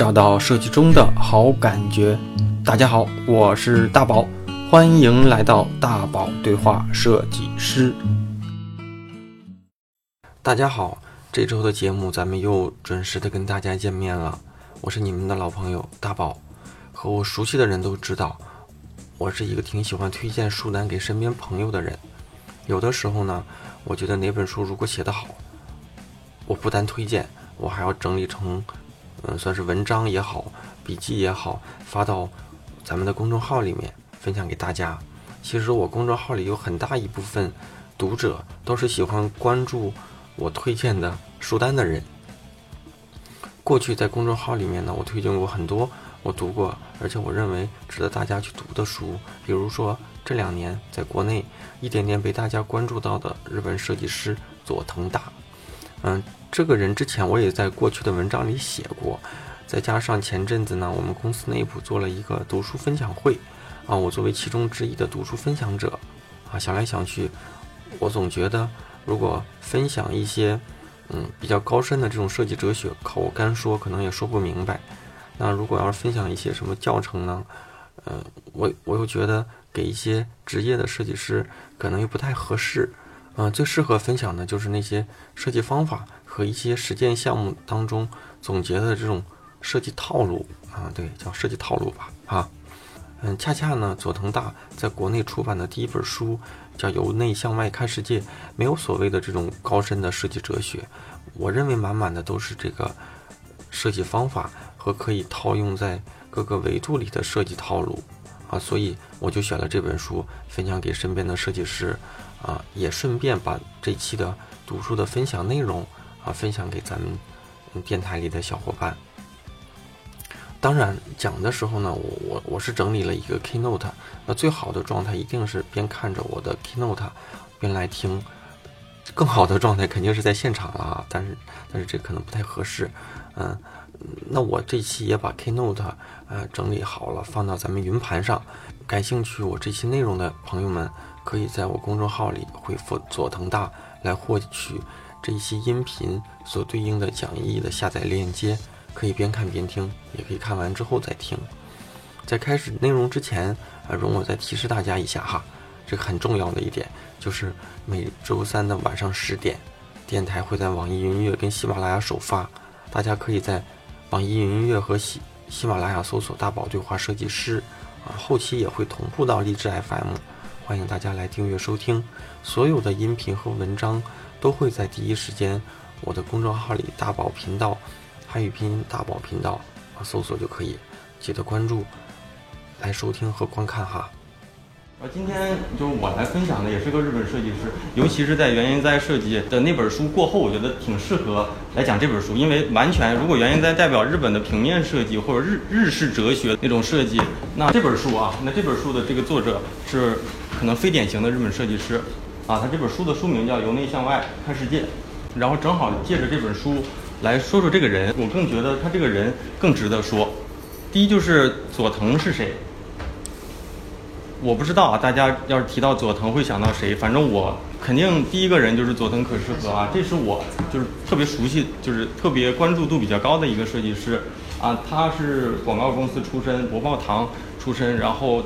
找到设计中的好感觉。大家好，我是大宝，欢迎来到大宝对话设计师。大家好，这周的节目咱们又准时的跟大家见面了。我是你们的老朋友大宝，和我熟悉的人都知道，我是一个挺喜欢推荐书单给身边朋友的人。有的时候呢，我觉得哪本书如果写得好，我不单推荐，我还要整理成，嗯，算是文章也好，笔记也好，发到咱们的公众号里面分享给大家。其实我公众号里有很大一部分读者都是喜欢关注我推荐的书单的人。过去在公众号里面呢，我推荐过很多我读过，而且我认为值得大家去读的书。比如说这两年在国内一点点被大家关注到的日本设计师佐藤大，嗯，这个人之前我也在过去的文章里写过。再加上前阵子呢，我们公司内部做了一个读书分享会，啊，我作为其中之一的读书分享者，啊，想来想去，我总觉得如果分享一些。嗯，比较高深的这种设计哲学，靠我干说可能也说不明白。那如果要是分享一些什么教程呢？呃，我我又觉得给一些职业的设计师可能又不太合适。嗯，最适合分享的就是那些设计方法和一些实践项目当中总结的这种设计套路啊，对，叫设计套路吧，啊。嗯，恰恰呢，佐藤大在国内出版的第一本书叫《由内向外看世界》，没有所谓的这种高深的设计哲学，我认为满满的都是这个设计方法和可以套用在各个维度里的设计套路啊，所以我就选了这本书分享给身边的设计师啊，也顺便把这期的读书的分享内容啊分享给咱们电台里的小伙伴。当然，讲的时候呢，我我我是整理了一个 keynote，那最好的状态一定是边看着我的 keynote，边来听。更好的状态肯定是在现场了啊，但是但是这可能不太合适。嗯，那我这期也把 keynote 呃整理好了，放到咱们云盘上。感兴趣我这期内容的朋友们，可以在我公众号里回复佐藤大来获取这一些音频所对应的讲义的下载链接。可以边看边听，也可以看完之后再听。在开始内容之前，啊，容我再提示大家一下哈，这个很重要的一点就是每周三的晚上十点，电台会在网易云音乐跟喜马拉雅首发，大家可以在网易云音乐和喜喜马拉雅搜索“大宝对话设计师”，啊，后期也会同步到荔枝 FM，欢迎大家来订阅收听。所有的音频和文章都会在第一时间我的公众号里“大宝频道”。汉语拼音大宝频道啊，搜索就可以，记得关注，来收听和观看哈。啊，今天就是我来分享的，也是个日本设计师，尤其是在原研哉设计的那本书过后，我觉得挺适合来讲这本书，因为完全如果原研哉代表日本的平面设计或者日日式哲学那种设计，那这本书啊，那这本书的这个作者是可能非典型的日本设计师啊，他这本书的书名叫《由内向外看世界》，然后正好借着这本书。来说说这个人，我更觉得他这个人更值得说。第一就是佐藤是谁？我不知道啊，大家要是提到佐藤会想到谁？反正我肯定第一个人就是佐藤可士和啊，这是我就是特别熟悉，就是特别关注度比较高的一个设计师啊。他是广告公司出身，博报堂出身，然后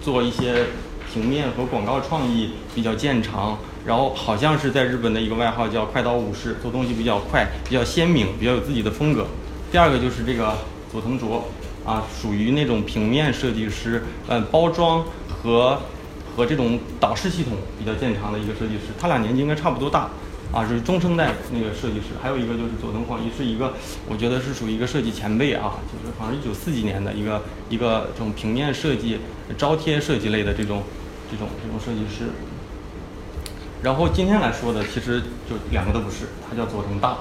做一些平面和广告创意比较见长。然后好像是在日本的一个外号叫“快刀武士”，做东西比较快，比较鲜明，比较有自己的风格。第二个就是这个佐藤卓，啊，属于那种平面设计师，嗯，包装和和这种导视系统比较见长的一个设计师。他俩年纪应该差不多大，啊，是中生代那个设计师。还有一个就是佐藤晃一，是一个我觉得是属于一个设计前辈啊，就是好像一九四几年的一个一个这种平面设计、招贴设计类的这种这种这种设计师。然后今天来说的，其实就两个都不是，他叫佐藤大。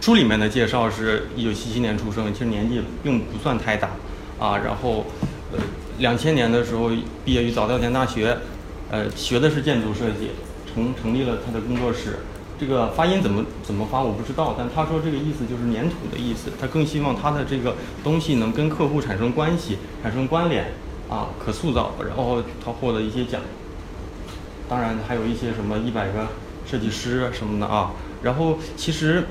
书里面的介绍是一九七七年出生，其实年纪并不算太大啊。然后，呃，两千年的时候毕业于早稻田大学，呃，学的是建筑设计，成成立了他的工作室。这个发音怎么怎么发我不知道，但他说这个意思就是粘土的意思。他更希望他的这个东西能跟客户产生关系，产生关联啊，可塑造。然后他获得一些奖。当然还有一些什么一百个设计师什么的啊，然后其实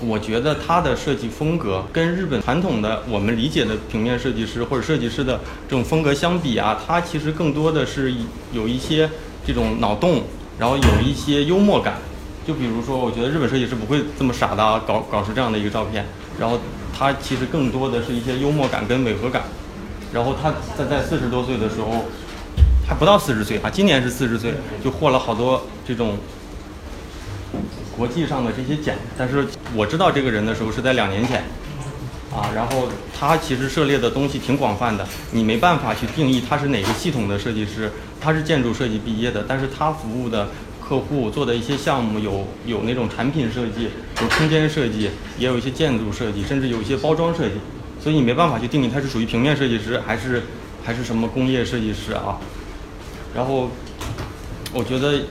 我觉得他的设计风格跟日本传统的我们理解的平面设计师或者设计师的这种风格相比啊，他其实更多的是有一些这种脑洞，然后有一些幽默感。就比如说，我觉得日本设计师不会这么傻的啊搞搞出这样的一个照片，然后他其实更多的是一些幽默感跟违和感。然后他在在四十多岁的时候，还不到四十岁啊，今年是四十岁，就获了好多这种国际上的这些奖。但是我知道这个人的时候是在两年前，啊，然后他其实涉猎的东西挺广泛的，你没办法去定义他是哪个系统的设计师。他是建筑设计毕业的，但是他服务的。客户做的一些项目有有那种产品设计，有空间设计，也有一些建筑设计，甚至有一些包装设计，所以你没办法去定义他是属于平面设计师还是还是什么工业设计师啊。然后我觉得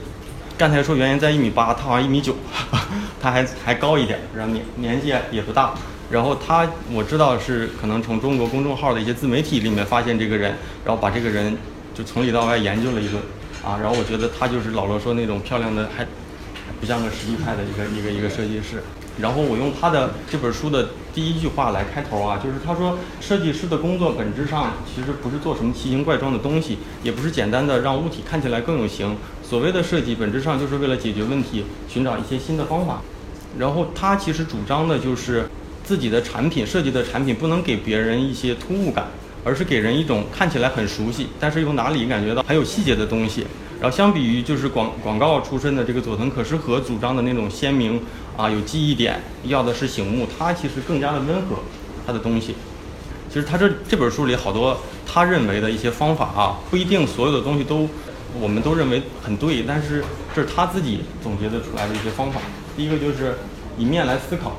刚才说原因在一米八，他好像一米九，他还还高一点，然后年年纪也不大。然后他我知道是可能从中国公众号的一些自媒体里面发现这个人，然后把这个人就从里到外研究了一顿。啊，然后我觉得他就是老罗说那种漂亮的，还不像个实力派的一个一个一个设计师。然后我用他的这本书的第一句话来开头啊，就是他说，设计师的工作本质上其实不是做什么奇形怪状的东西，也不是简单的让物体看起来更有型。所谓的设计，本质上就是为了解决问题，寻找一些新的方法。然后他其实主张的就是自己的产品设计的产品不能给别人一些突兀感。而是给人一种看起来很熟悉，但是又哪里感觉到很有细节的东西。然后相比于就是广广告出身的这个佐藤可士和主张的那种鲜明啊有记忆点，要的是醒目，他其实更加的温和，他的东西。其实他这这本书里好多他认为的一些方法啊，不一定所有的东西都我们都认为很对，但是这是他自己总结的出来的一些方法。第一个就是以面来思考。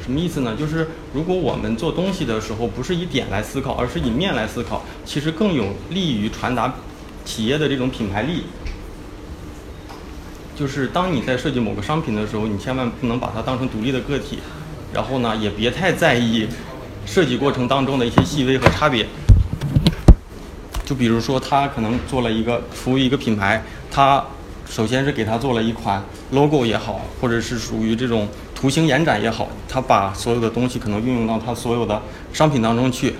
什么意思呢？就是如果我们做东西的时候不是以点来思考，而是以面来思考，其实更有利于传达企业的这种品牌力。就是当你在设计某个商品的时候，你千万不能把它当成独立的个体，然后呢，也别太在意设计过程当中的一些细微和差别。就比如说，他可能做了一个服务一个品牌，他首先是给他做了一款 logo 也好，或者是属于这种。图形延展也好，他把所有的东西可能运用到他所有的商品当中去。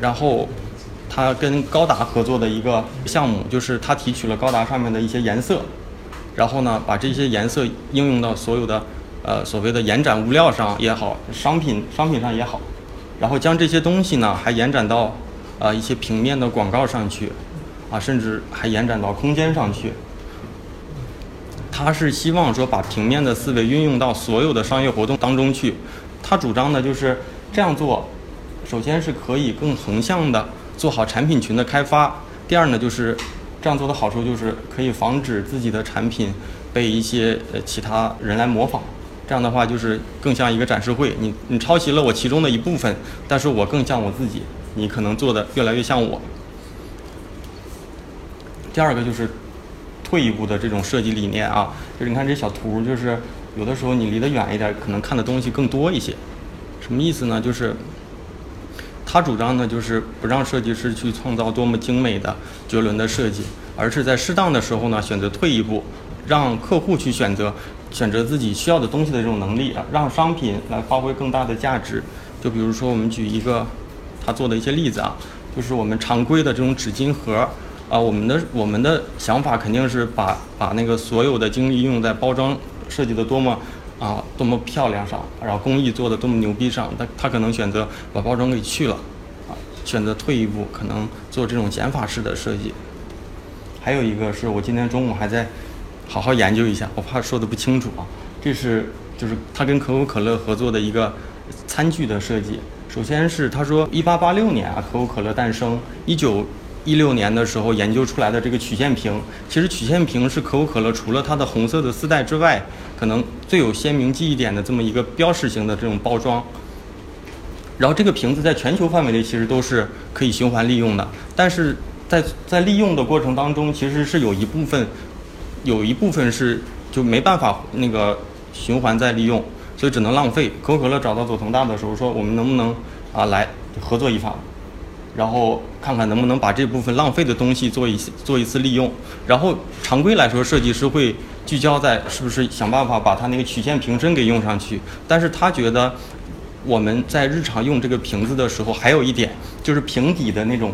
然后，他跟高达合作的一个项目，就是他提取了高达上面的一些颜色，然后呢，把这些颜色应用到所有的呃所谓的延展物料上也好，商品商品上也好，然后将这些东西呢还延展到呃一些平面的广告上去，啊甚至还延展到空间上去。他是希望说把平面的思维运用到所有的商业活动当中去。他主张的就是这样做，首先是可以更横向的做好产品群的开发。第二呢，就是这样做的好处就是可以防止自己的产品被一些呃其他人来模仿。这样的话就是更像一个展示会，你你抄袭了我其中的一部分，但是我更像我自己，你可能做的越来越像我。第二个就是。退一步的这种设计理念啊，就是你看这小图，就是有的时候你离得远一点，可能看的东西更多一些。什么意思呢？就是他主张呢，就是不让设计师去创造多么精美的绝伦的设计，而是在适当的时候呢，选择退一步，让客户去选择选择自己需要的东西的这种能力啊，让商品来发挥更大的价值。就比如说，我们举一个他做的一些例子啊，就是我们常规的这种纸巾盒。啊，我们的我们的想法肯定是把把那个所有的精力用在包装设计的多么啊多么漂亮上，然后工艺做的多么牛逼上。他他可能选择把包装给去了，啊，选择退一步，可能做这种减法式的设计。还有一个是我今天中午还在好好研究一下，我怕说的不清楚啊。这是就是他跟可口可乐合作的一个餐具的设计。首先是他说，一八八六年啊，可口可乐诞生，一九。一六年的时候研究出来的这个曲线屏，其实曲线屏是可口可乐除了它的红色的丝带之外，可能最有鲜明记忆点的这么一个标识型的这种包装。然后这个瓶子在全球范围内其实都是可以循环利用的，但是在在利用的过程当中，其实是有一部分有一部分是就没办法那个循环再利用，所以只能浪费。可口可乐找到佐藤大的时候说，我们能不能啊来合作一番？然后看看能不能把这部分浪费的东西做一做一次利用。然后常规来说，设计师会聚焦在是不是想办法把它那个曲线瓶身给用上去。但是他觉得我们在日常用这个瓶子的时候，还有一点就是瓶底的那种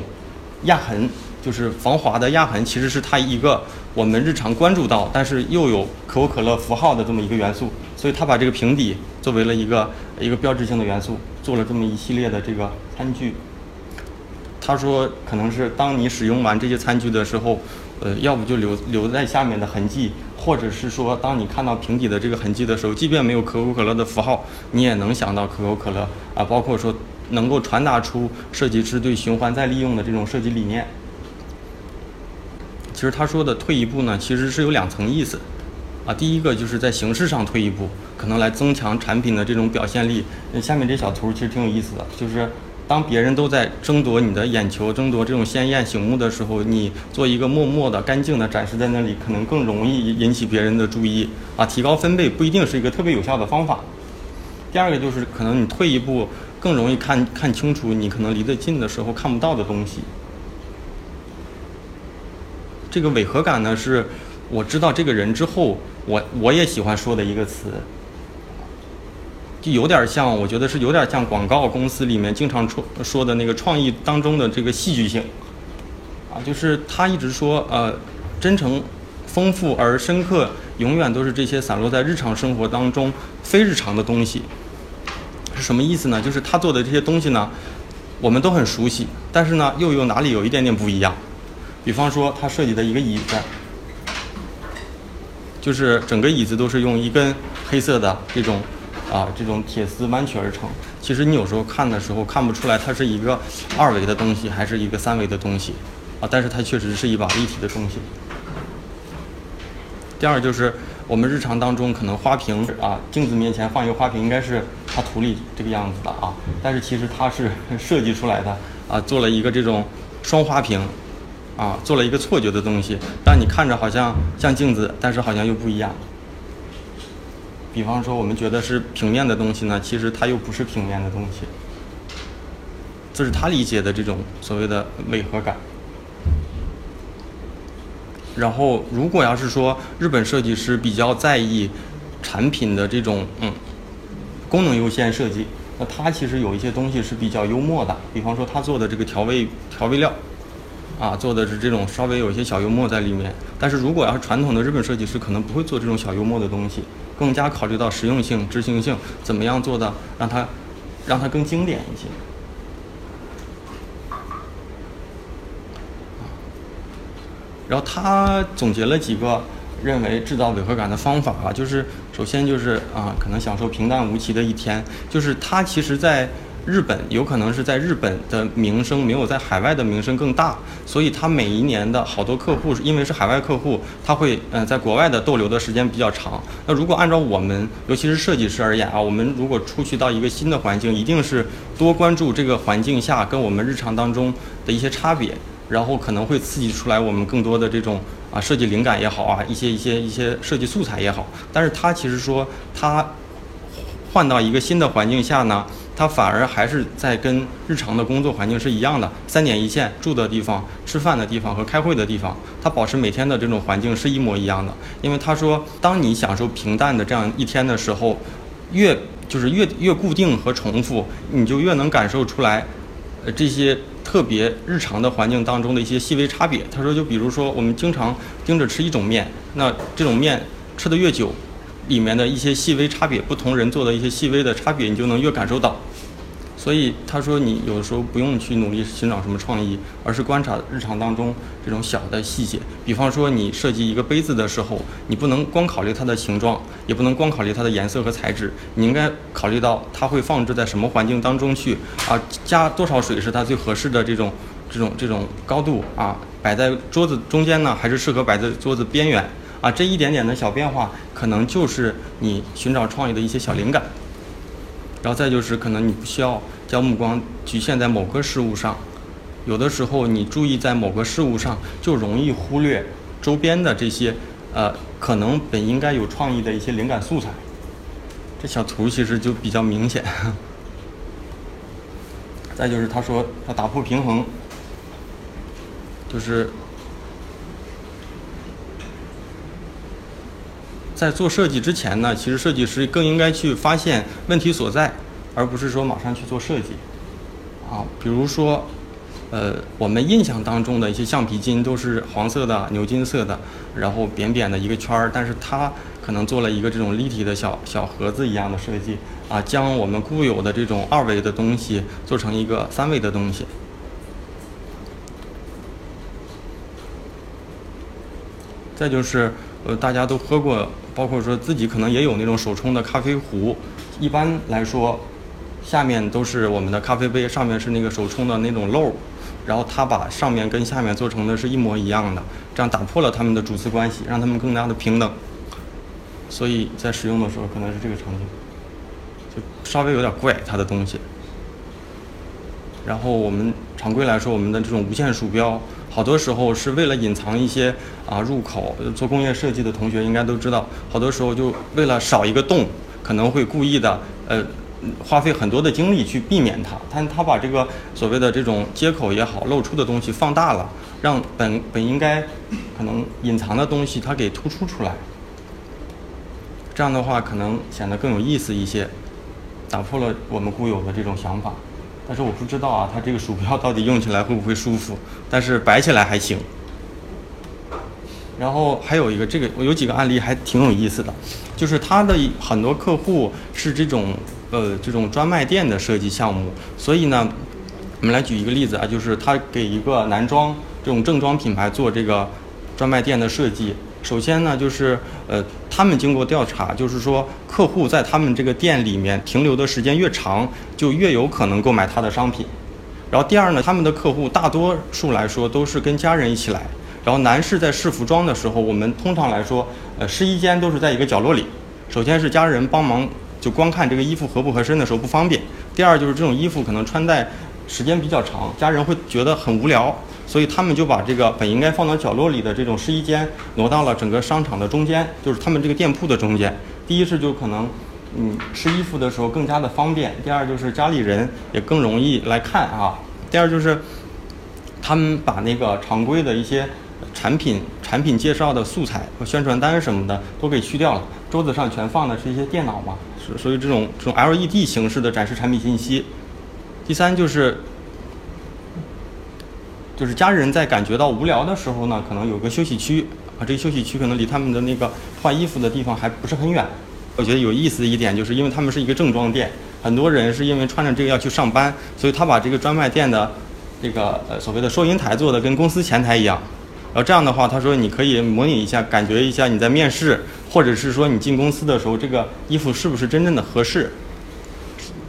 压痕，就是防滑的压痕，其实是它一个我们日常关注到，但是又有可口可乐符号的这么一个元素。所以他把这个瓶底作为了一个一个标志性的元素，做了这么一系列的这个餐具。他说，可能是当你使用完这些餐具的时候，呃，要不就留留在下面的痕迹，或者是说，当你看到瓶底的这个痕迹的时候，即便没有可口可乐的符号，你也能想到可口可乐啊，包括说能够传达出设计师对循环再利用的这种设计理念。其实他说的退一步呢，其实是有两层意思，啊，第一个就是在形式上退一步，可能来增强产品的这种表现力。那下面这小图其实挺有意思的，就是。当别人都在争夺你的眼球、争夺这种鲜艳醒目的时候，你做一个默默的、干净的展示在那里，可能更容易引起别人的注意啊。提高分贝不一定是一个特别有效的方法。第二个就是，可能你退一步，更容易看看清楚你可能离得近的时候看不到的东西。这个违和感呢，是我知道这个人之后，我我也喜欢说的一个词。就有点像，我觉得是有点像广告公司里面经常说说的那个创意当中的这个戏剧性，啊，就是他一直说，呃，真诚、丰富而深刻，永远都是这些散落在日常生活当中非日常的东西。是什么意思呢？就是他做的这些东西呢，我们都很熟悉，但是呢，又有哪里有一点点不一样？比方说，他设计的一个椅子，就是整个椅子都是用一根黑色的这种。啊，这种铁丝弯曲而成，其实你有时候看的时候看不出来它是一个二维的东西还是一个三维的东西，啊，但是它确实是一把立体的东西。第二就是我们日常当中可能花瓶啊，镜子面前放一个花瓶应该是它图里这个样子的啊，但是其实它是 设计出来的啊，做了一个这种双花瓶，啊，做了一个错觉的东西，让你看着好像像镜子，但是好像又不一样。比方说，我们觉得是平面的东西呢，其实它又不是平面的东西。这是他理解的这种所谓的违和感。然后，如果要是说日本设计师比较在意产品的这种嗯功能优先设计，那他其实有一些东西是比较幽默的。比方说，他做的这个调味调味料。啊，做的是这种稍微有一些小幽默在里面，但是如果要是传统的日本设计师，可能不会做这种小幽默的东西，更加考虑到实用性、执行性，怎么样做的让它，让它更经典一些。然后他总结了几个认为制造违和感的方法啊，就是首先就是啊，可能享受平淡无奇的一天，就是他其实在。日本有可能是在日本的名声没有在海外的名声更大，所以他每一年的好多客户，因为是海外客户，他会嗯在国外的逗留的时间比较长。那如果按照我们，尤其是设计师而言啊，我们如果出去到一个新的环境，一定是多关注这个环境下跟我们日常当中的一些差别，然后可能会刺激出来我们更多的这种啊设计灵感也好啊，一些一些一些设计素材也好。但是他其实说他换到一个新的环境下呢。他反而还是在跟日常的工作环境是一样的，三点一线，住的地方、吃饭的地方和开会的地方，他保持每天的这种环境是一模一样的。因为他说，当你享受平淡的这样一天的时候，越就是越越固定和重复，你就越能感受出来，呃，这些特别日常的环境当中的一些细微差别。他说，就比如说我们经常盯着吃一种面，那这种面吃的越久。里面的一些细微差别，不同人做的一些细微的差别，你就能越感受到。所以他说，你有的时候不用去努力寻找什么创意，而是观察日常当中这种小的细节。比方说，你设计一个杯子的时候，你不能光考虑它的形状，也不能光考虑它的颜色和材质，你应该考虑到它会放置在什么环境当中去啊，加多少水是它最合适的这种这种这种高度啊，摆在桌子中间呢，还是适合摆在桌子边缘？啊，这一点点的小变化，可能就是你寻找创意的一些小灵感。然后再就是，可能你不需要将目光局限在某个事物上，有的时候你注意在某个事物上，就容易忽略周边的这些，呃，可能本应该有创意的一些灵感素材。这小图其实就比较明显。再就是他说他打破平衡，就是。在做设计之前呢，其实设计师更应该去发现问题所在，而不是说马上去做设计。啊，比如说，呃，我们印象当中的一些橡皮筋都是黄色的、牛津色的，然后扁扁的一个圈儿，但是它可能做了一个这种立体的小小盒子一样的设计，啊，将我们固有的这种二维的东西做成一个三维的东西。再就是，呃，大家都喝过，包括说自己可能也有那种手冲的咖啡壶。一般来说，下面都是我们的咖啡杯，上面是那个手冲的那种漏，然后他把上面跟下面做成的是一模一样的，这样打破了他们的主次关系，让他们更加的平等。所以在使用的时候可能是这个场景，就稍微有点怪它的东西。然后我们常规来说，我们的这种无线鼠标。好多时候是为了隐藏一些啊入口，做工业设计的同学应该都知道，好多时候就为了少一个洞，可能会故意的呃花费很多的精力去避免它。但他把这个所谓的这种接口也好，露出的东西放大了，让本本应该可能隐藏的东西它给突出出来。这样的话可能显得更有意思一些，打破了我们固有的这种想法。但是我不知道啊，它这个鼠标到底用起来会不会舒服？但是摆起来还行。然后还有一个，这个我有几个案例还挺有意思的，就是他的很多客户是这种呃这种专卖店的设计项目，所以呢，我们来举一个例子啊，就是他给一个男装这种正装品牌做这个专卖店的设计。首先呢，就是呃，他们经过调查，就是说客户在他们这个店里面停留的时间越长，就越有可能购买他的商品。然后第二呢，他们的客户大多数来说都是跟家人一起来。然后男士在试服装的时候，我们通常来说，呃，试衣间都是在一个角落里。首先是家人帮忙，就光看这个衣服合不合身的时候不方便。第二就是这种衣服可能穿戴时间比较长，家人会觉得很无聊。所以他们就把这个本应该放到角落里的这种试衣间挪到了整个商场的中间，就是他们这个店铺的中间。第一是就可能，嗯，试衣服的时候更加的方便；第二就是家里人也更容易来看啊；第二就是，他们把那个常规的一些产品、产品介绍的素材和宣传单什么的都给去掉了，桌子上全放的是一些电脑嘛，所所以这种这种 LED 形式的展示产品信息。第三就是。就是家人在感觉到无聊的时候呢，可能有个休息区啊，这个休息区可能离他们的那个换衣服的地方还不是很远。我觉得有意思的一点就是，因为他们是一个正装店，很多人是因为穿着这个要去上班，所以他把这个专卖店的这个呃所谓的收银台做的跟公司前台一样。然后这样的话，他说你可以模拟一下，感觉一下你在面试，或者是说你进公司的时候，这个衣服是不是真正的合适。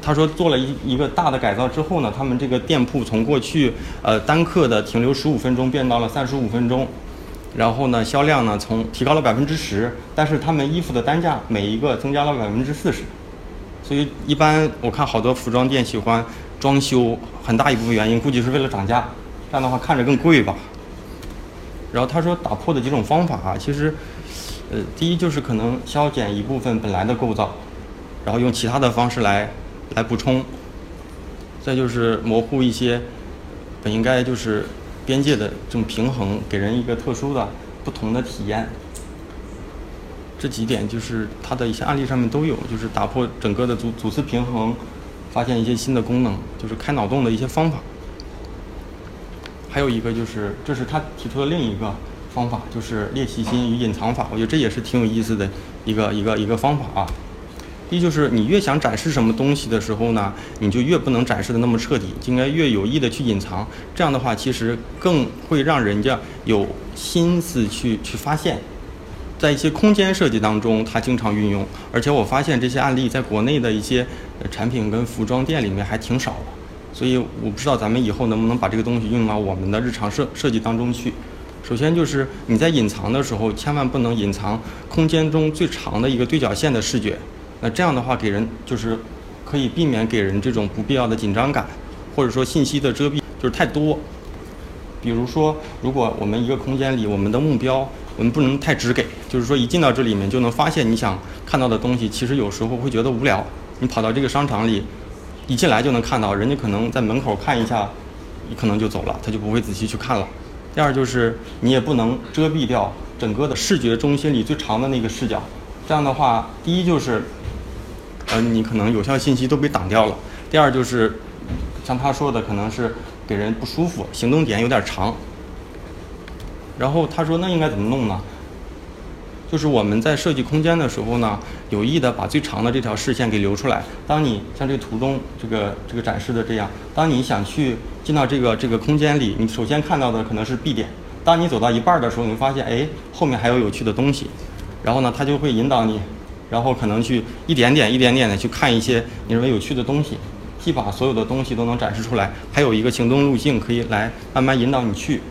他说做了一一个大的改造之后呢，他们这个店铺从过去呃单客的停留十五分钟变到了三十五分钟，然后呢销量呢从提高了百分之十，但是他们衣服的单价每一个增加了百分之四十，所以一般我看好多服装店喜欢装修，很大一部分原因估计是为了涨价，这样的话看着更贵吧。然后他说打破的几种方法啊，其实呃第一就是可能削减一部分本来的构造，然后用其他的方式来。来补充，再就是模糊一些本应该就是边界的这种平衡，给人一个特殊的、不同的体验。这几点就是它的一些案例上面都有，就是打破整个的组组次平衡，发现一些新的功能，就是开脑洞的一些方法。还有一个就是，这是他提出的另一个方法，就是猎奇心与隐藏法。我觉得这也是挺有意思的一个一个一个方法啊。第一就是你越想展示什么东西的时候呢，你就越不能展示的那么彻底，应该越有意的去隐藏。这样的话，其实更会让人家有心思去去发现。在一些空间设计当中，它经常运用，而且我发现这些案例在国内的一些产品跟服装店里面还挺少的。所以我不知道咱们以后能不能把这个东西用到我们的日常设设计当中去。首先就是你在隐藏的时候，千万不能隐藏空间中最长的一个对角线的视觉。那这样的话，给人就是可以避免给人这种不必要的紧张感，或者说信息的遮蔽就是太多。比如说，如果我们一个空间里，我们的目标我们不能太直给，就是说一进到这里面就能发现你想看到的东西，其实有时候会觉得无聊。你跑到这个商场里，一进来就能看到，人家可能在门口看一下，你可能就走了，他就不会仔细去看了。第二就是你也不能遮蔽掉整个的视觉中心里最长的那个视角。这样的话，第一就是，呃，你可能有效信息都被挡掉了；第二就是，像他说的，可能是给人不舒服，行动点有点长。然后他说，那应该怎么弄呢？就是我们在设计空间的时候呢，有意的把最长的这条视线给留出来。当你像这图中这个这个展示的这样，当你想去进到这个这个空间里，你首先看到的可能是 B 点。当你走到一半的时候，你会发现，哎，后面还有有趣的东西。然后呢，它就会引导你，然后可能去一点点、一点点的去看一些你认为有趣的东西，既把所有的东西都能展示出来，还有一个行动路径可以来慢慢引导你去。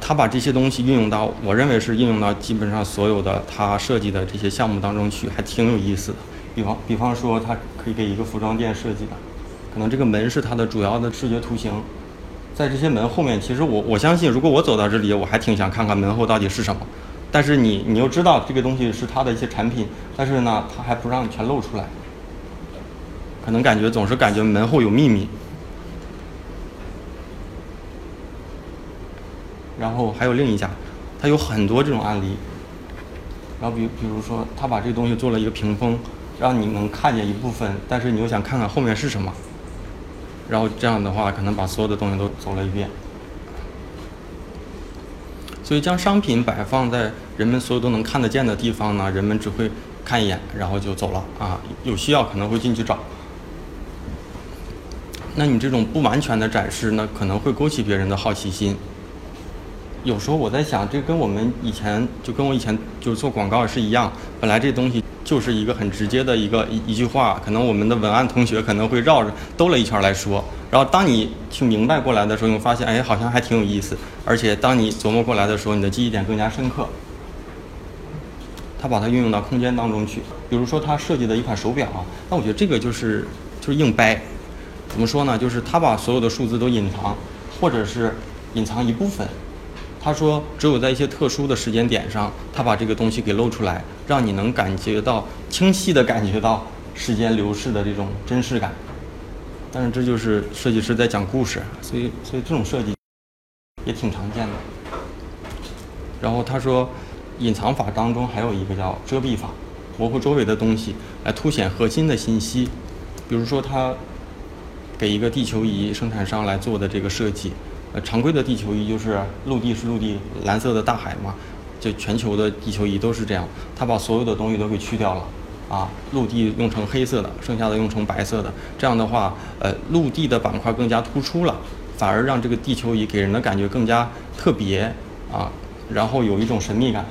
他把这些东西运用到，我认为是运用到基本上所有的他设计的这些项目当中去，还挺有意思的。比方，比方说，他可以给一个服装店设计的，可能这个门是它的主要的视觉图形，在这些门后面，其实我我相信，如果我走到这里，我还挺想看看门后到底是什么。但是你你又知道这个东西是他的一些产品，但是呢，他还不让你全露出来，可能感觉总是感觉门后有秘密。然后还有另一家，他有很多这种案例。然后比比如说，他把这个东西做了一个屏风，让你能看见一部分，但是你又想看看后面是什么。然后这样的话，可能把所有的东西都走了一遍。所以将商品摆放在人们所有都能看得见的地方呢，人们只会看一眼，然后就走了啊。有需要可能会进去找。那你这种不完全的展示呢，可能会勾起别人的好奇心。有时候我在想，这跟我们以前就跟我以前就是做广告是一样。本来这东西就是一个很直接的一个一一句话，可能我们的文案同学可能会绕着兜了一圈来说。然后当你去明白过来的时候，你发现，哎，好像还挺有意思。而且当你琢磨过来的时候，你的记忆点更加深刻。他把它运用到空间当中去，比如说他设计的一款手表啊，那我觉得这个就是就是硬掰。怎么说呢？就是他把所有的数字都隐藏，或者是隐藏一部分。他说：“只有在一些特殊的时间点上，他把这个东西给露出来，让你能感觉到清晰的感觉到时间流逝的这种真实感。但是这就是设计师在讲故事，所以所以这种设计也挺常见的。然后他说，隐藏法当中还有一个叫遮蔽法，模糊周围的东西来凸显核心的信息。比如说他给一个地球仪生产商来做的这个设计。”呃，常规的地球仪就是陆地是陆地，蓝色的大海嘛，就全球的地球仪都是这样。他把所有的东西都给去掉了，啊，陆地用成黑色的，剩下的用成白色的。这样的话，呃，陆地的板块更加突出了，反而让这个地球仪给人的感觉更加特别啊，然后有一种神秘感。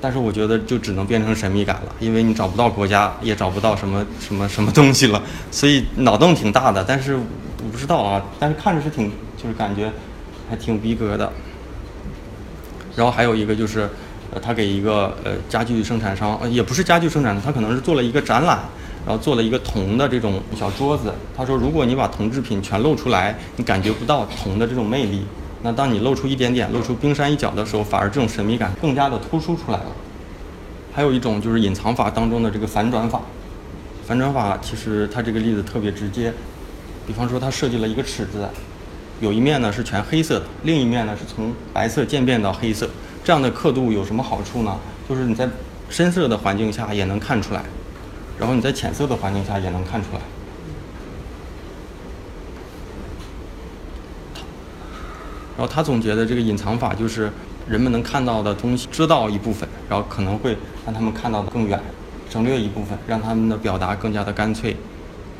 但是我觉得就只能变成神秘感了，因为你找不到国家，也找不到什么什么什么东西了，所以脑洞挺大的。但是我不知道啊，但是看着是挺。就是感觉还挺逼格的，然后还有一个就是，呃，他给一个呃家具生产商，呃，也不是家具生产商，他可能是做了一个展览，然后做了一个铜的这种小桌子。他说，如果你把铜制品全露出来，你感觉不到铜的这种魅力。那当你露出一点点，露出冰山一角的时候，反而这种神秘感更加的突出出来了。还有一种就是隐藏法当中的这个反转法，反转法其实它这个例子特别直接，比方说他设计了一个尺子。有一面呢是全黑色的，另一面呢是从白色渐变到黑色。这样的刻度有什么好处呢？就是你在深色的环境下也能看出来，然后你在浅色的环境下也能看出来。然后他总结的这个隐藏法就是，人们能看到的东西遮到一部分，然后可能会让他们看到的更远，省略一部分，让他们的表达更加的干脆，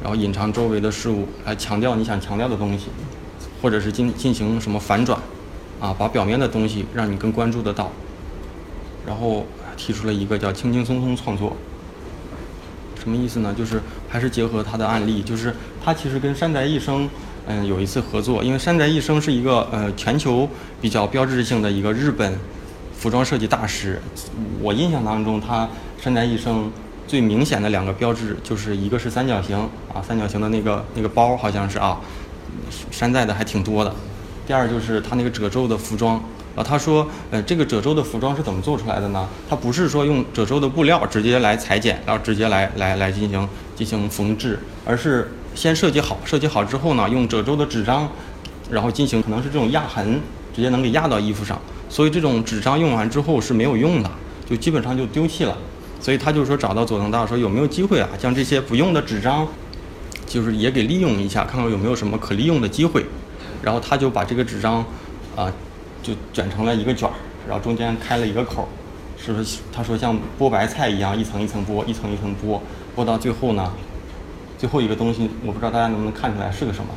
然后隐藏周围的事物，来强调你想强调的东西。或者是进进行什么反转，啊，把表面的东西让你更关注得到，然后提出了一个叫轻轻松松创作，什么意思呢？就是还是结合他的案例，就是他其实跟山宅一生，嗯，有一次合作，因为山宅一生是一个呃全球比较标志性的一个日本服装设计大师，我印象当中他山宅一生最明显的两个标志就是一个是三角形啊，三角形的那个那个包好像是啊。山寨的还挺多的。第二就是他那个褶皱的服装，啊，他说，呃，这个褶皱的服装是怎么做出来的呢？他不是说用褶皱的布料直接来裁剪，然后直接来来来进行进行缝制，而是先设计好，设计好之后呢，用褶皱的纸张，然后进行可能是这种压痕，直接能给压到衣服上。所以这种纸张用完之后是没有用的。就基本上就丢弃了。所以他就说找到佐藤大说有没有机会啊，将这些不用的纸张，就是也给利用一下，看看有没有什么可利用的机会。然后他就把这个纸张，啊，就卷成了一个卷儿，然后中间开了一个口儿，是不是？他说像剥白菜一样，一层一层剥，一层一层剥，剥到最后呢，最后一个东西，我不知道大家能不能看出来是个什么，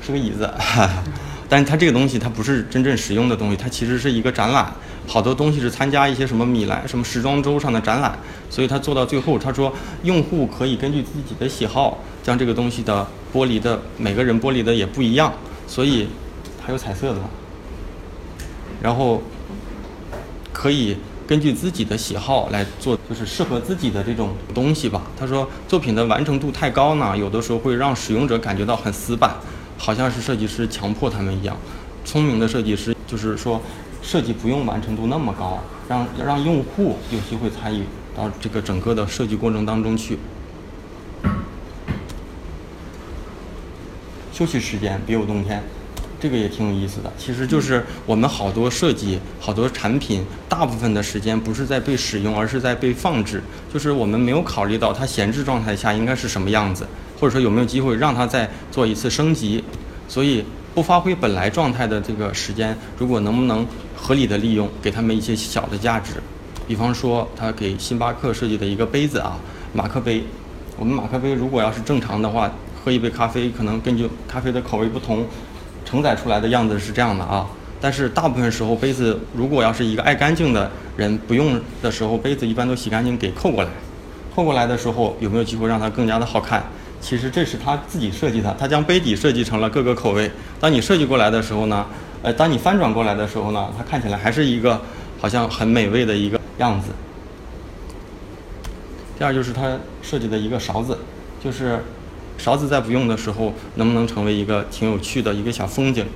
是个椅子。哈 哈但是它这个东西它不是真正实用的东西，它其实是一个展览，好多东西是参加一些什么米兰、什么时装周上的展览，所以他做到最后，他说用户可以根据自己的喜好将这个东西的剥离的每个人剥离的也不一样，所以还有彩色的，然后可以根据自己的喜好来做，就是适合自己的这种东西吧。他说作品的完成度太高呢，有的时候会让使用者感觉到很死板。好像是设计师强迫他们一样，聪明的设计师就是说，设计不用完成度那么高，让让用户有机会参与到这个整个的设计过程当中去。休息时间别有洞天，这个也挺有意思的。其实就是我们好多设计、好多产品，大部分的时间不是在被使用，而是在被放置。就是我们没有考虑到它闲置状态下应该是什么样子。或者说有没有机会让它再做一次升级？所以不发挥本来状态的这个时间，如果能不能合理的利用，给他们一些小的价值，比方说他给星巴克设计的一个杯子啊，马克杯。我们马克杯如果要是正常的话，喝一杯咖啡可能根据咖啡的口味不同，承载出来的样子是这样的啊。但是大部分时候杯子如果要是一个爱干净的人不用的时候，杯子一般都洗干净给扣过来，扣过来的时候有没有机会让它更加的好看？其实这是他自己设计的，他将杯底设计成了各个口味。当你设计过来的时候呢，呃，当你翻转过来的时候呢，它看起来还是一个好像很美味的一个样子。第二就是他设计的一个勺子，就是勺子在不用的时候能不能成为一个挺有趣的一个小风景。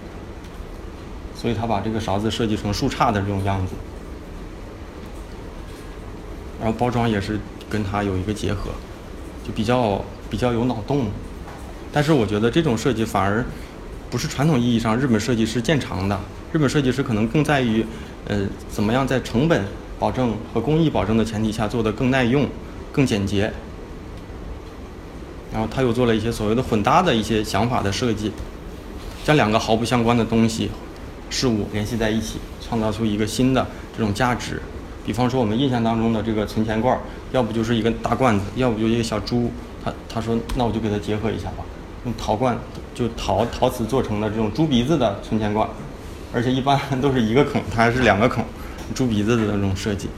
所以他把这个勺子设计成树杈的这种样子，然后包装也是跟它有一个结合，就比较。比较有脑洞，但是我觉得这种设计反而不是传统意义上日本设计师见长的。日本设计师可能更在于，呃，怎么样在成本保证和工艺保证的前提下做得更耐用、更简洁。然后他又做了一些所谓的混搭的一些想法的设计，将两个毫不相关的东西、事物联系在一起，创造出一个新的这种价值。比方说我们印象当中的这个存钱罐，要不就是一个大罐子，要不就一个小猪。他他说那我就给它结合一下吧，用陶罐就陶陶瓷做成的这种猪鼻子的存钱罐，而且一般都是一个孔，它还是两个孔，猪鼻子的那种设计。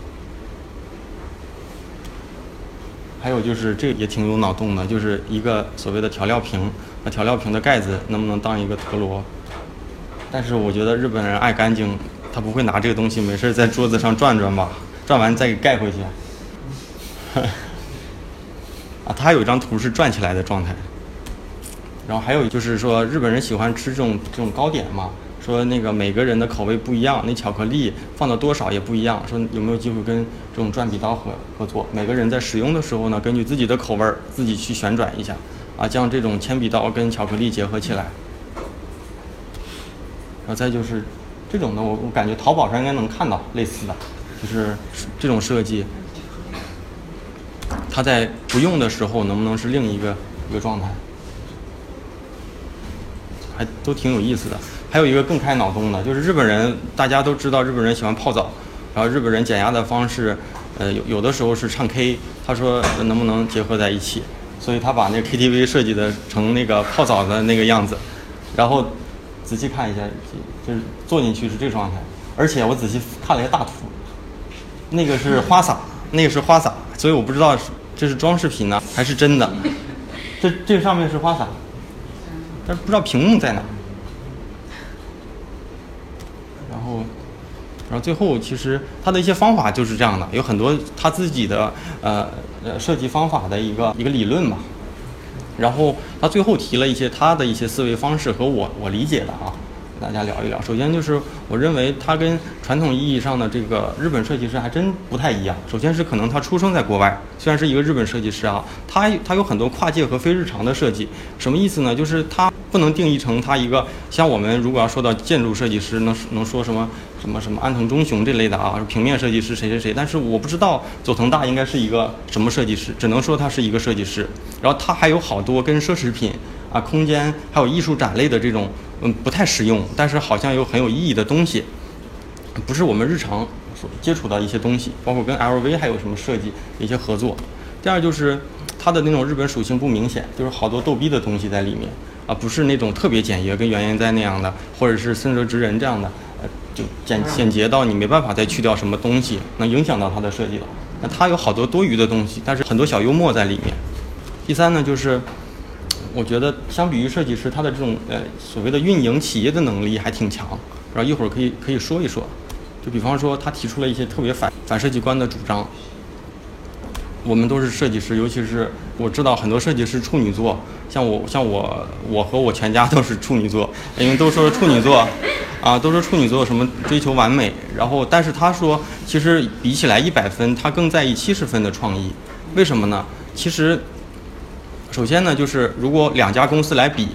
还有就是这个也挺有脑洞的，就是一个所谓的调料瓶，那调料瓶的盖子能不能当一个陀螺？但是我觉得日本人爱干净，他不会拿这个东西没事在桌子上转转吧，转完再给盖回去。啊，它有一张图是转起来的状态。然后还有就是说，日本人喜欢吃这种这种糕点嘛，说那个每个人的口味不一样，那巧克力放的多少也不一样。说有没有机会跟这种转笔刀合合作？每个人在使用的时候呢，根据自己的口味儿自己去旋转一下，啊，将这种铅笔刀跟巧克力结合起来。然后再就是这种的，我我感觉淘宝上应该能看到类似的，就是这种设计。它在不用的时候能不能是另一个一个状态，还都挺有意思的。还有一个更开脑洞的，就是日本人，大家都知道日本人喜欢泡澡，然后日本人减压的方式，呃，有有的时候是唱 K，他说能不能结合在一起，所以他把那 KTV 设计的成那个泡澡的那个样子，然后仔细看一下，就是坐进去是这个状态，而且我仔细看了一下大图，那个是花洒，那个是花洒，所以我不知道。这是装饰品呢，还是真的？这这上面是花洒，但是不知道屏幕在哪。然后，然后最后其实他的一些方法就是这样的，有很多他自己的呃呃设计方法的一个一个理论嘛。然后他最后提了一些他的一些思维方式和我我理解的啊，大家聊一聊。首先就是我认为他跟传统意义上的这个日本设计师还真不太一样。首先是可能他出生在国外，虽然是一个日本设计师啊，他他有很多跨界和非日常的设计。什么意思呢？就是他不能定义成他一个像我们如果要说到建筑设计师，能能说什么什么什么安藤忠雄这类的啊，平面设计师谁谁谁。但是我不知道佐藤大应该是一个什么设计师，只能说他是一个设计师。然后他还有好多跟奢侈品啊、空间还有艺术展类的这种。嗯，不太实用，但是好像又很有意义的东西，不是我们日常所接触到一些东西，包括跟 LV 还有什么设计一些合作。第二就是它的那种日本属性不明显，就是好多逗逼的东西在里面啊，不是那种特别简约，跟原研哉那样的，或者是森泽直人这样的，呃，就简简洁到你没办法再去掉什么东西，能影响到它的设计了。那它有好多多余的东西，但是很多小幽默在里面。第三呢，就是。我觉得相比于设计师，他的这种呃所谓的运营企业的能力还挺强。然后一会儿可以可以说一说，就比方说他提出了一些特别反反设计观的主张。我们都是设计师，尤其是我知道很多设计师处女座，像我像我我和我全家都是处女座，因为都说处女座啊，都说处女座什么追求完美。然后但是他说，其实比起来一百分，他更在意七十分的创意。为什么呢？其实。首先呢，就是如果两家公司来比，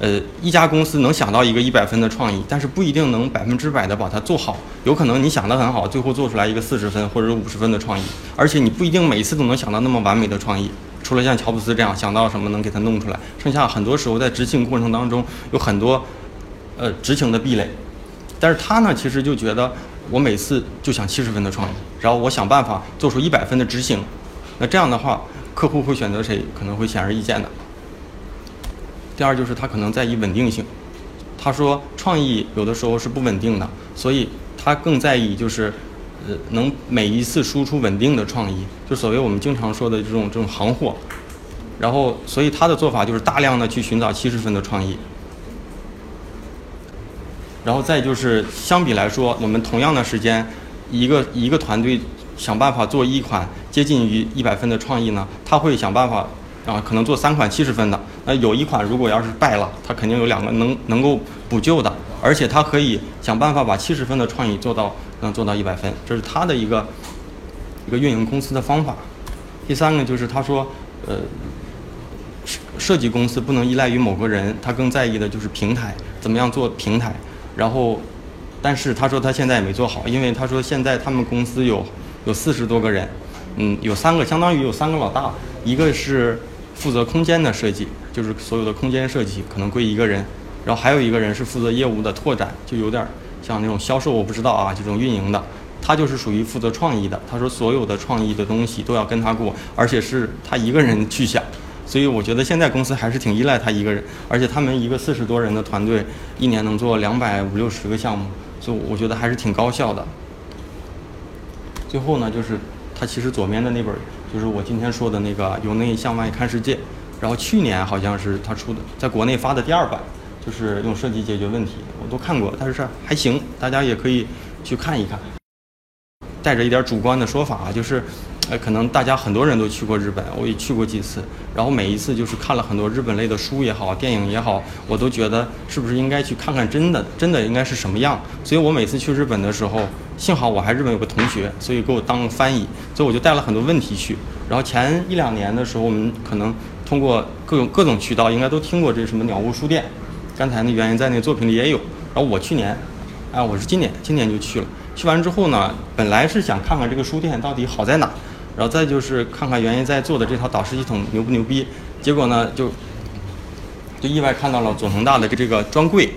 呃，一家公司能想到一个一百分的创意，但是不一定能百分之百的把它做好。有可能你想得很好，最后做出来一个四十分或者五十分的创意，而且你不一定每次都能想到那么完美的创意。除了像乔布斯这样想到什么能给他弄出来，剩下很多时候在执行过程当中有很多，呃，执行的壁垒。但是他呢，其实就觉得我每次就想七十分的创意，然后我想办法做出一百分的执行。那这样的话。客户会选择谁，可能会显而易见的。第二就是他可能在意稳定性，他说创意有的时候是不稳定的，所以他更在意就是，呃，能每一次输出稳定的创意，就所谓我们经常说的这种这种行货。然后，所以他的做法就是大量的去寻找七十分的创意。然后再就是相比来说，我们同样的时间，一个一个团队。想办法做一款接近于一百分的创意呢？他会想办法啊，可能做三款七十分的。那有一款如果要是败了，他肯定有两个能能够补救的，而且他可以想办法把七十分的创意做到能做到一百分，这是他的一个一个运营公司的方法。第三个就是他说，呃，设设计公司不能依赖于某个人，他更在意的就是平台怎么样做平台。然后，但是他说他现在也没做好，因为他说现在他们公司有。有四十多个人，嗯，有三个相当于有三个老大，一个是负责空间的设计，就是所有的空间设计可能归一个人，然后还有一个人是负责业务的拓展，就有点像那种销售，我不知道啊，这种运营的，他就是属于负责创意的。他说所有的创意的东西都要跟他过，而且是他一个人去想，所以我觉得现在公司还是挺依赖他一个人，而且他们一个四十多人的团队，一年能做两百五六十个项目，就我觉得还是挺高效的。最后呢，就是它其实左面的那本，就是我今天说的那个《由内向外看世界》，然后去年好像是他出的，在国内发的第二版，就是用设计解决问题，我都看过，但是还行，大家也可以去看一看。带着一点主观的说法啊，就是。呃，可能大家很多人都去过日本，我也去过几次，然后每一次就是看了很多日本类的书也好，电影也好，我都觉得是不是应该去看看真的，真的应该是什么样。所以我每次去日本的时候，幸好我还日本有个同学，所以给我当翻译，所以我就带了很多问题去。然后前一两年的时候，我们可能通过各种各种渠道，应该都听过这什么鸟屋书店。刚才那原因在那作品里也有。然后我去年，啊，我是今年，今年就去了。去完之后呢，本来是想看看这个书店到底好在哪。然后再就是看看原因在做的这套导师系统牛不牛逼，结果呢就就意外看到了佐藤大的这个专柜，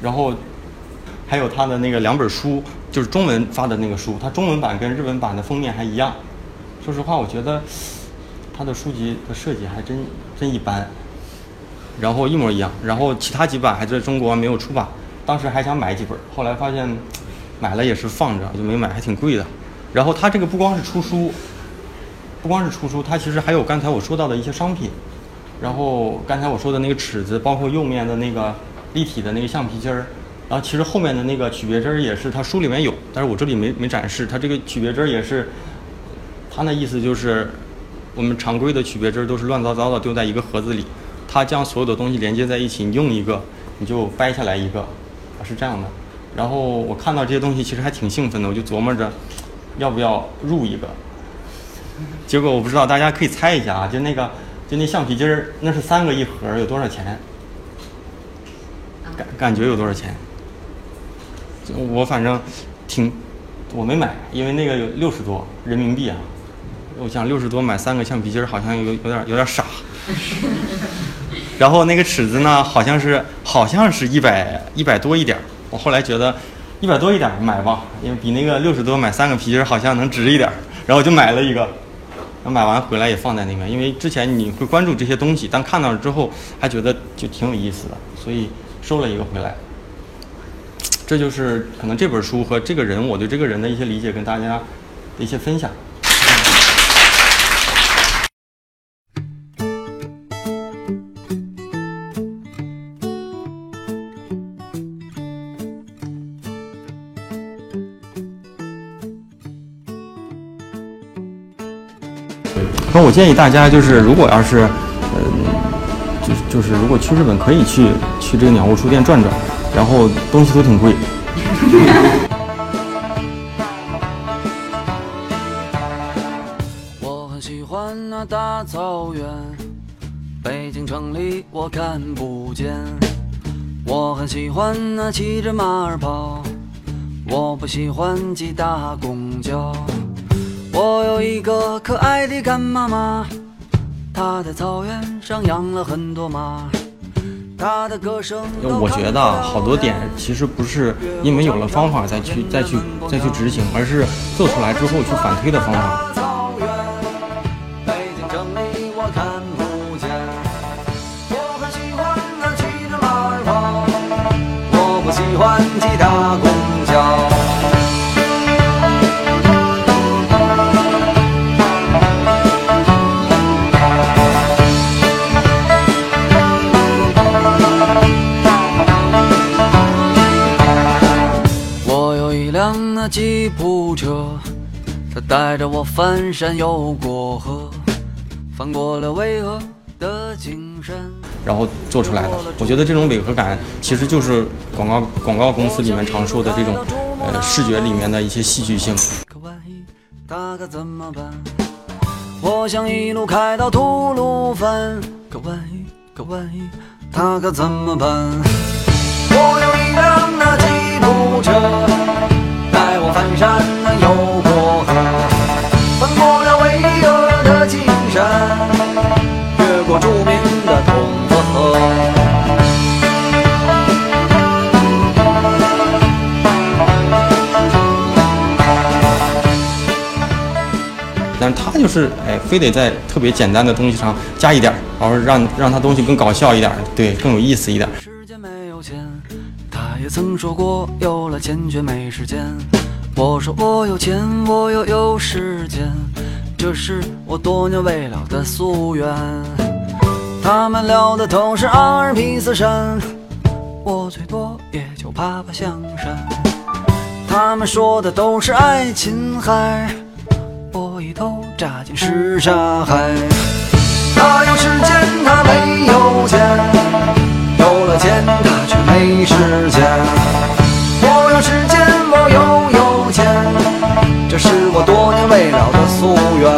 然后还有他的那个两本书，就是中文发的那个书，他中文版跟日文版的封面还一样。说实话，我觉得他的书籍的设计还真真一般，然后一模一样，然后其他几版还在中国没有出版，当时还想买几本，后来发现买了也是放着，就没买，还挺贵的。然后他这个不光是出书。不光是出书，它其实还有刚才我说到的一些商品，然后刚才我说的那个尺子，包括右面的那个立体的那个橡皮筋儿，然后其实后面的那个曲别针儿也是它书里面有，但是我这里没没展示。它这个曲别针儿也是，它那意思就是我们常规的曲别针儿都是乱糟糟的丢在一个盒子里，它将所有的东西连接在一起，你用一个你就掰下来一个，是这样的。然后我看到这些东西，其实还挺兴奋的，我就琢磨着要不要入一个。结果我不知道，大家可以猜一下啊，就那个就那橡皮筋儿，那是三个一盒，有多少钱？感感觉有多少钱？我反正挺，我没买，因为那个有六十多人民币啊。我想六十多买三个橡皮筋儿，好像有有点有点傻。然后那个尺子呢，好像是好像是一百一百多一点儿。我后来觉得一百多一点儿买吧，因为比那个六十多买三个皮筋儿好像能值一点儿。然后我就买了一个，买完回来也放在那边，因为之前你会关注这些东西，但看到了之后还觉得就挺有意思的，所以收了一个回来。这就是可能这本书和这个人，我对这个人的一些理解，跟大家的一些分享。那我建议大家就是，如果要是，呃，就是就是如果去日本可以去去这个鸟屋书店转转，然后东西都挺贵。我很喜欢那大草原，北京城里我看不见。我很喜欢那骑着马儿跑，我不喜欢挤大公交。我有一个可爱的干妈妈，她在草原上养了很多马。她的歌声，我觉得好多点其实不是因为有了方法再去再去再去执行，而是做出来之后去反推的方法。吉普车，它带着我翻山又过河，翻过了巍峨的景山。然后做出来的，我觉得这种违和感其实就是广告广告公司里面常说的这种呃视觉里面的一些戏剧性。可万一他可怎么办？我想一路开到吐鲁番。可万一可万一他可怎么办？我有一辆那吉普车。翻山又过河，翻过了巍峨的金山，越过著名的通河。但是他就是哎，非得在特别简单的东西上加一点然后让让他东西更搞笑一点对，更有意思一点时间没有钱，他也曾说过，有了钱却没时间。我说我有钱，我又有时间，这是我多年未了的夙愿。他们聊的都是阿尔卑斯山，我最多也就爬爬香山。他们说的都是爱琴海，我一头扎进什刹海。他有时间，他没有钱。有了钱，他却没时间。我有时未了的夙愿。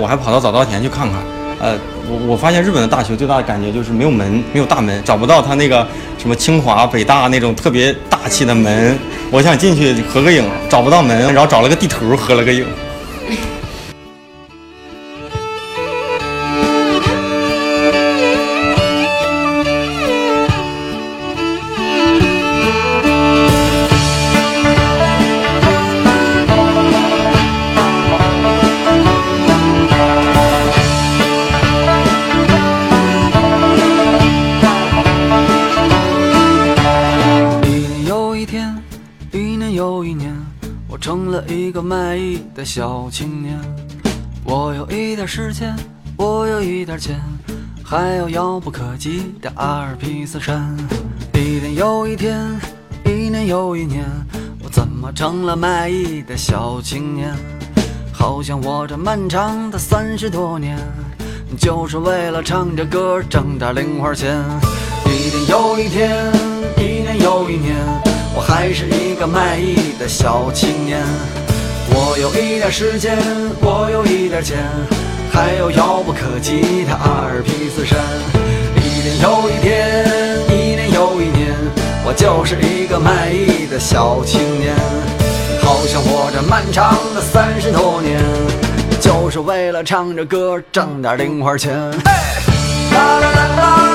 我还跑到早稻田去看看，呃。我我发现日本的大学最大的感觉就是没有门，没有大门，找不到他那个什么清华、北大那种特别大气的门。我想进去合个影，找不到门，然后找了个地图合了个影。还有遥不可及的阿尔卑斯山。一天又一天，一年又一年，我怎么成了卖艺的小青年？好像我这漫长的三十多年，就是为了唱着歌挣点零花钱。一天又一天，一年又一年，我还是一个卖艺的小青年。我有一点时间，我有一点钱，还有遥不可及的阿尔卑斯山。一天又一天，一年又一年，我就是一个卖艺的小青年。好像我这漫长的三十多年，就是为了唱着歌挣点零花钱。啦啦啦啦。